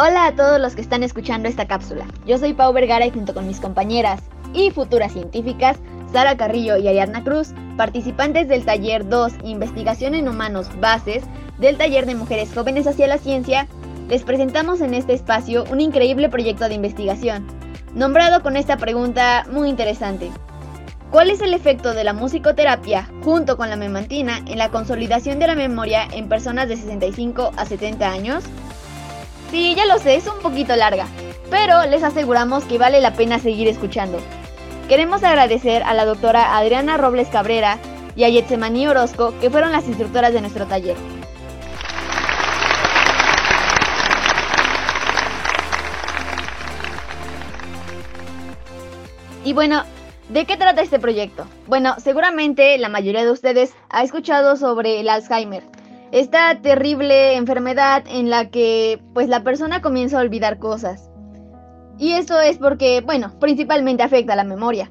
Hola a todos los que están escuchando esta cápsula. Yo soy Pau Vergara y junto con mis compañeras y futuras científicas, Sara Carrillo y Ariadna Cruz, participantes del taller 2 Investigación en Humanos Bases del taller de Mujeres Jóvenes hacia la Ciencia, les presentamos en este espacio un increíble proyecto de investigación, nombrado con esta pregunta muy interesante. ¿Cuál es el efecto de la musicoterapia junto con la memantina en la consolidación de la memoria en personas de 65 a 70 años? Sí, ya lo sé, es un poquito larga, pero les aseguramos que vale la pena seguir escuchando. Queremos agradecer a la doctora Adriana Robles Cabrera y a Yetsemani Orozco, que fueron las instructoras de nuestro taller. Y bueno, ¿de qué trata este proyecto? Bueno, seguramente la mayoría de ustedes ha escuchado sobre el Alzheimer, esta terrible enfermedad en la que pues la persona comienza a olvidar cosas. Y eso es porque, bueno, principalmente afecta a la memoria,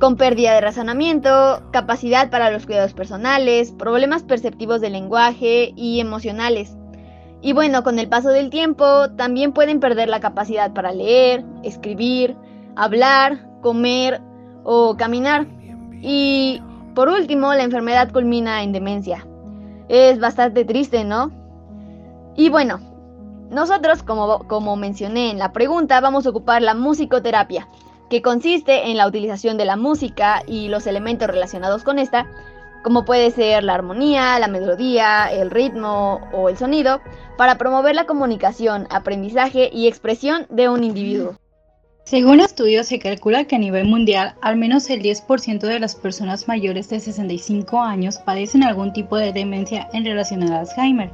con pérdida de razonamiento, capacidad para los cuidados personales, problemas perceptivos del lenguaje y emocionales. Y bueno, con el paso del tiempo también pueden perder la capacidad para leer, escribir, hablar, comer o caminar. Y por último, la enfermedad culmina en demencia. Es bastante triste, ¿no? Y bueno, nosotros, como, como mencioné en la pregunta, vamos a ocupar la musicoterapia, que consiste en la utilización de la música y los elementos relacionados con esta, como puede ser la armonía, la melodía, el ritmo o el sonido, para promover la comunicación, aprendizaje y expresión de un individuo. Según estudios, se calcula que a nivel mundial, al menos el 10% de las personas mayores de 65 años padecen algún tipo de demencia en relación al Alzheimer.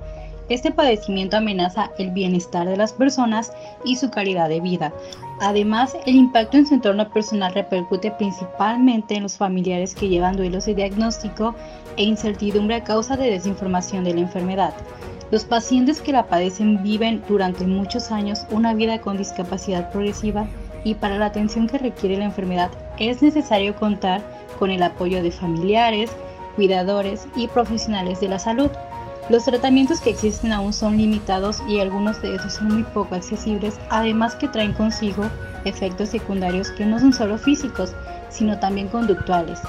Este padecimiento amenaza el bienestar de las personas y su calidad de vida. Además, el impacto en su entorno personal repercute principalmente en los familiares que llevan duelos de diagnóstico e incertidumbre a causa de desinformación de la enfermedad. Los pacientes que la padecen viven durante muchos años una vida con discapacidad progresiva y para la atención que requiere la enfermedad es necesario contar con el apoyo de familiares, cuidadores y profesionales de la salud. Los tratamientos que existen aún son limitados y algunos de esos son muy poco accesibles, además que traen consigo efectos secundarios que no son solo físicos, sino también conductuales.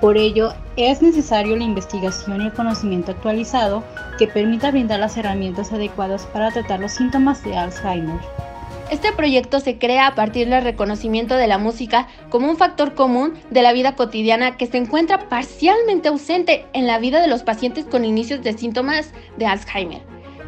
Por ello, es necesario la investigación y el conocimiento actualizado que permita brindar las herramientas adecuadas para tratar los síntomas de Alzheimer. Este proyecto se crea a partir del reconocimiento de la música como un factor común de la vida cotidiana que se encuentra parcialmente ausente en la vida de los pacientes con inicios de síntomas de Alzheimer.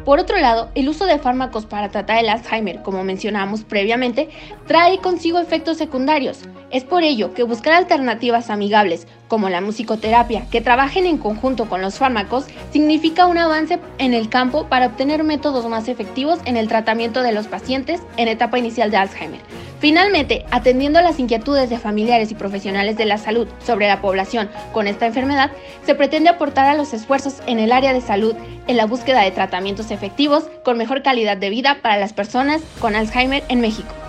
Por otro lado, el uso de fármacos para tratar el Alzheimer, como mencionamos previamente, trae consigo efectos secundarios. Es por ello que buscar alternativas amigables, como la musicoterapia, que trabajen en conjunto con los fármacos, significa un avance en el campo para obtener métodos más efectivos en el tratamiento de los pacientes en etapa inicial de Alzheimer. Finalmente, atendiendo las inquietudes de familiares y profesionales de la salud sobre la población con esta enfermedad, se pretende aportar a los esfuerzos en el área de salud en la búsqueda de tratamientos efectivos con mejor calidad de vida para las personas con Alzheimer en México.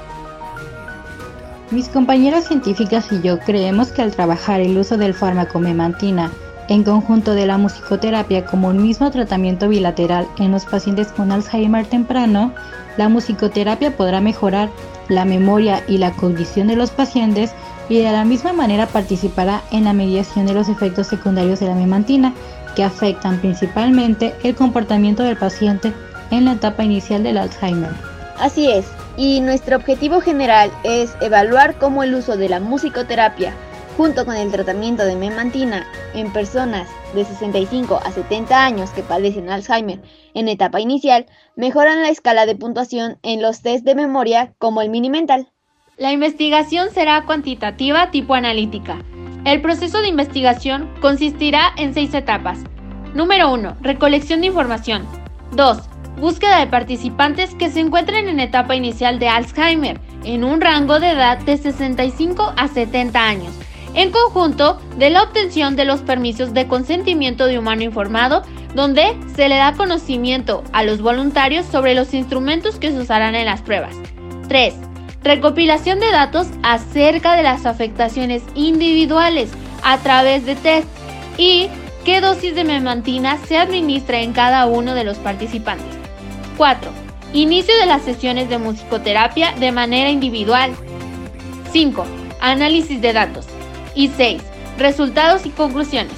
Mis compañeras científicas y yo creemos que al trabajar el uso del fármaco memantina en conjunto de la musicoterapia como un mismo tratamiento bilateral en los pacientes con Alzheimer temprano, la musicoterapia podrá mejorar la memoria y la cognición de los pacientes y de la misma manera participará en la mediación de los efectos secundarios de la memantina que afectan principalmente el comportamiento del paciente en la etapa inicial del Alzheimer. Así es, y nuestro objetivo general es evaluar cómo el uso de la musicoterapia junto con el tratamiento de memantina en personas de 65 a 70 años que padecen Alzheimer en etapa inicial, mejoran la escala de puntuación en los test de memoria como el mini mental. La investigación será cuantitativa tipo analítica. El proceso de investigación consistirá en seis etapas. Número 1. Recolección de información. 2. Búsqueda de participantes que se encuentren en etapa inicial de Alzheimer, en un rango de edad de 65 a 70 años, en conjunto de la obtención de los permisos de consentimiento de humano informado, donde se le da conocimiento a los voluntarios sobre los instrumentos que se usarán en las pruebas. 3. Recopilación de datos acerca de las afectaciones individuales a través de test y qué dosis de memantina se administra en cada uno de los participantes. 4. Inicio de las sesiones de musicoterapia de manera individual. 5. Análisis de datos. Y 6. Resultados y conclusiones.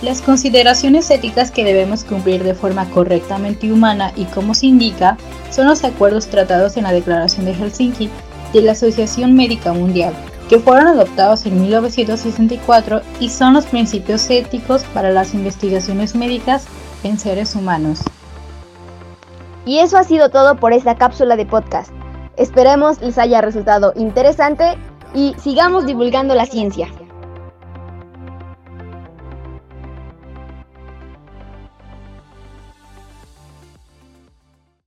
Las consideraciones éticas que debemos cumplir de forma correctamente humana y como se indica son los acuerdos tratados en la Declaración de Helsinki de la Asociación Médica Mundial, que fueron adoptados en 1964 y son los principios éticos para las investigaciones médicas en seres humanos. Y eso ha sido todo por esta cápsula de podcast. Esperemos les haya resultado interesante y sigamos divulgando la ciencia.